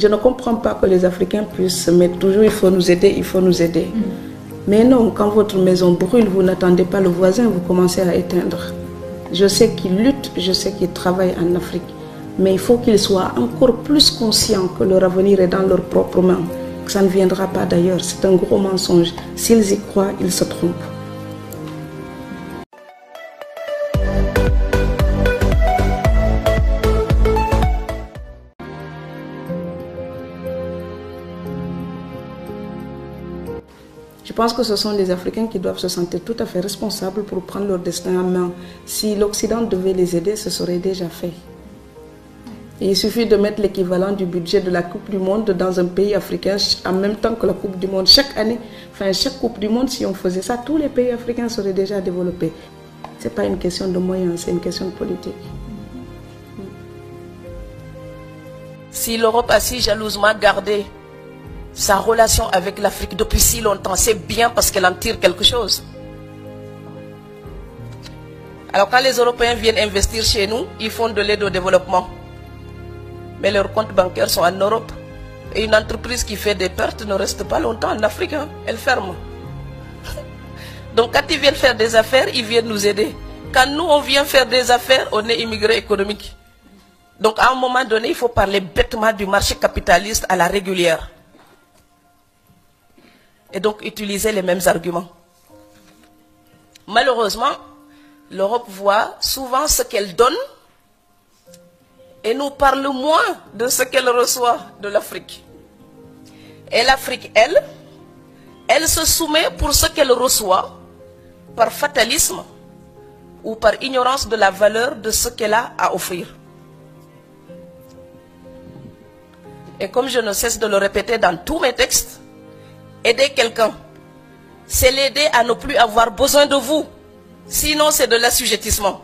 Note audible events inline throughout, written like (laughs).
Je ne comprends pas que les Africains puissent se mettre toujours il faut nous aider, il faut nous aider. Mais non, quand votre maison brûle, vous n'attendez pas le voisin, vous commencez à éteindre. Je sais qu'ils luttent, je sais qu'ils travaillent en Afrique, mais il faut qu'ils soient encore plus conscients que leur avenir est dans leurs propres mains, que ça ne viendra pas d'ailleurs. C'est un gros mensonge. S'ils y croient, ils se trompent. Pense que ce sont les Africains qui doivent se sentir tout à fait responsables pour prendre leur destin en main. Si l'Occident devait les aider, ce serait déjà fait. Il suffit de mettre l'équivalent du budget de la Coupe du Monde dans un pays africain en même temps que la Coupe du Monde. Chaque année, enfin chaque Coupe du Monde, si on faisait ça, tous les pays africains seraient déjà développés. Ce n'est pas une question de moyens, c'est une question de politique. Si l'Europe a si jalousement gardé sa relation avec l'Afrique depuis si longtemps, c'est bien parce qu'elle en tire quelque chose. Alors quand les Européens viennent investir chez nous, ils font de l'aide au développement. Mais leurs comptes bancaires sont en Europe. Et une entreprise qui fait des pertes ne reste pas longtemps en Afrique, hein. elle ferme. (laughs) Donc quand ils viennent faire des affaires, ils viennent nous aider. Quand nous, on vient faire des affaires, on est immigré économique. Donc à un moment donné, il faut parler bêtement du marché capitaliste à la régulière et donc utiliser les mêmes arguments. Malheureusement, l'Europe voit souvent ce qu'elle donne et nous parle moins de ce qu'elle reçoit de l'Afrique. Et l'Afrique, elle, elle se soumet pour ce qu'elle reçoit par fatalisme ou par ignorance de la valeur de ce qu'elle a à offrir. Et comme je ne cesse de le répéter dans tous mes textes, aider quelqu'un, c'est l'aider à ne plus avoir besoin de vous. Sinon, c'est de l'assujettissement.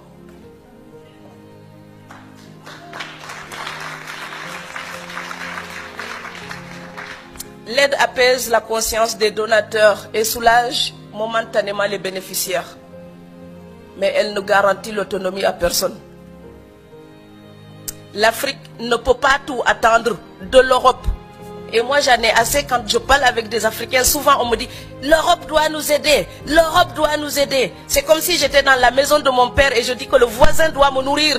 L'aide apaise la conscience des donateurs et soulage momentanément les bénéficiaires. Mais elle ne garantit l'autonomie à personne. L'Afrique ne peut pas tout attendre de l'Europe. Et moi, j'en ai assez quand je parle avec des Africains. Souvent, on me dit, l'Europe doit nous aider. L'Europe doit nous aider. C'est comme si j'étais dans la maison de mon père et je dis que le voisin doit me nourrir.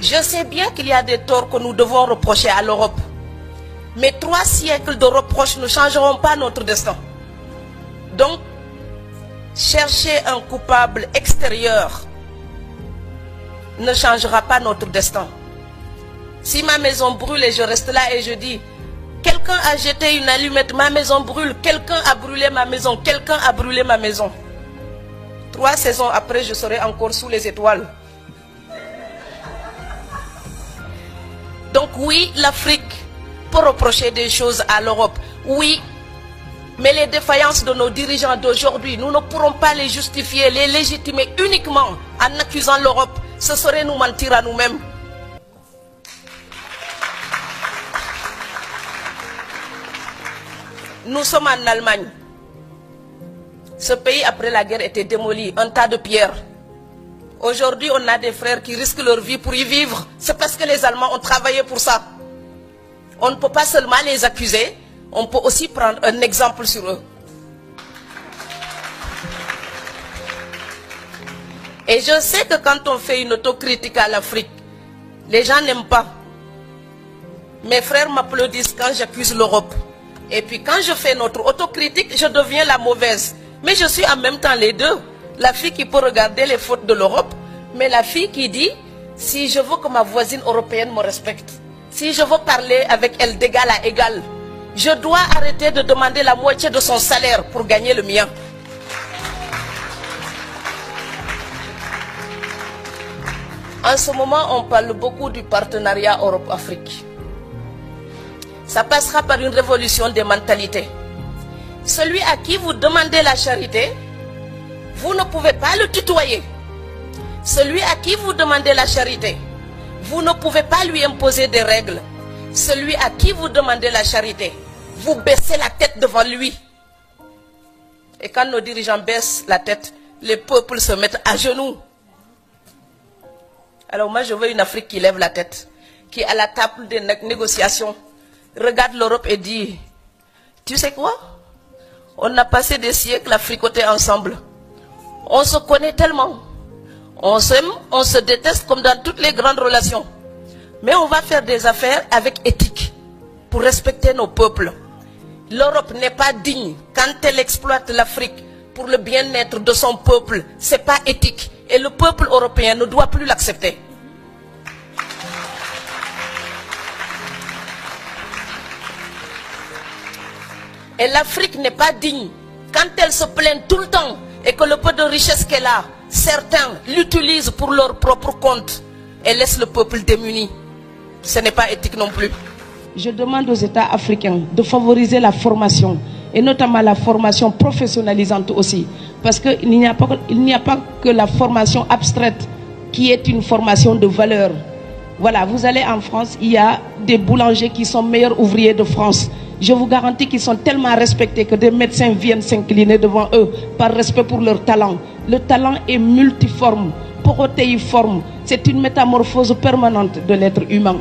Je sais bien qu'il y a des torts que nous devons reprocher à l'Europe. Mais trois siècles de reproches ne changeront pas notre destin. Donc, chercher un coupable extérieur ne changera pas notre destin. Si ma maison brûle et je reste là et je dis, quelqu'un a jeté une allumette, ma maison brûle, quelqu'un a brûlé ma maison, quelqu'un a brûlé ma maison. Trois saisons après, je serai encore sous les étoiles. Donc oui, l'Afrique peut reprocher des choses à l'Europe. Oui, mais les défaillances de nos dirigeants d'aujourd'hui, nous ne pourrons pas les justifier, les légitimer uniquement en accusant l'Europe. Ce serait nous mentir à nous-mêmes. Nous sommes en Allemagne. Ce pays, après la guerre, était démoli, un tas de pierres. Aujourd'hui, on a des frères qui risquent leur vie pour y vivre. C'est parce que les Allemands ont travaillé pour ça. On ne peut pas seulement les accuser, on peut aussi prendre un exemple sur eux. Et je sais que quand on fait une autocritique à l'Afrique, les gens n'aiment pas. Mes frères m'applaudissent quand j'accuse l'Europe. Et puis quand je fais notre autocritique, je deviens la mauvaise. Mais je suis en même temps les deux. La fille qui peut regarder les fautes de l'Europe, mais la fille qui dit, si je veux que ma voisine européenne me respecte, si je veux parler avec elle d'égal à égal, je dois arrêter de demander la moitié de son salaire pour gagner le mien. En ce moment, on parle beaucoup du partenariat Europe-Afrique. Ça passera par une révolution des mentalités. Celui à qui vous demandez la charité, vous ne pouvez pas le tutoyer. Celui à qui vous demandez la charité, vous ne pouvez pas lui imposer des règles. Celui à qui vous demandez la charité, vous baissez la tête devant lui. Et quand nos dirigeants baissent la tête, les peuples se mettent à genoux. Alors moi, je veux une Afrique qui lève la tête, qui à la table des négociations regarde l'Europe et dit, tu sais quoi? On a passé des siècles à fricoter ensemble. On se connaît tellement. On s'aime, on se déteste comme dans toutes les grandes relations. Mais on va faire des affaires avec éthique pour respecter nos peuples. L'Europe n'est pas digne quand elle exploite l'Afrique pour le bien-être de son peuple. Ce n'est pas éthique. Et le peuple européen ne doit plus l'accepter. Et l'Afrique n'est pas digne quand elle se plaint tout le temps et que le peu de richesse qu'elle a, certains l'utilisent pour leur propre compte et laissent le peuple démuni. Ce n'est pas éthique non plus. Je demande aux États africains de favoriser la formation et notamment la formation professionnalisante aussi. Parce qu'il n'y a, pas, a pas que la formation abstraite qui est une formation de valeur. Voilà, vous allez en France, il y a des boulangers qui sont meilleurs ouvriers de France. Je vous garantis qu'ils sont tellement respectés que des médecins viennent s'incliner devant eux par respect pour leur talent. Le talent est multiforme, protéiforme. C'est une métamorphose permanente de l'être humain.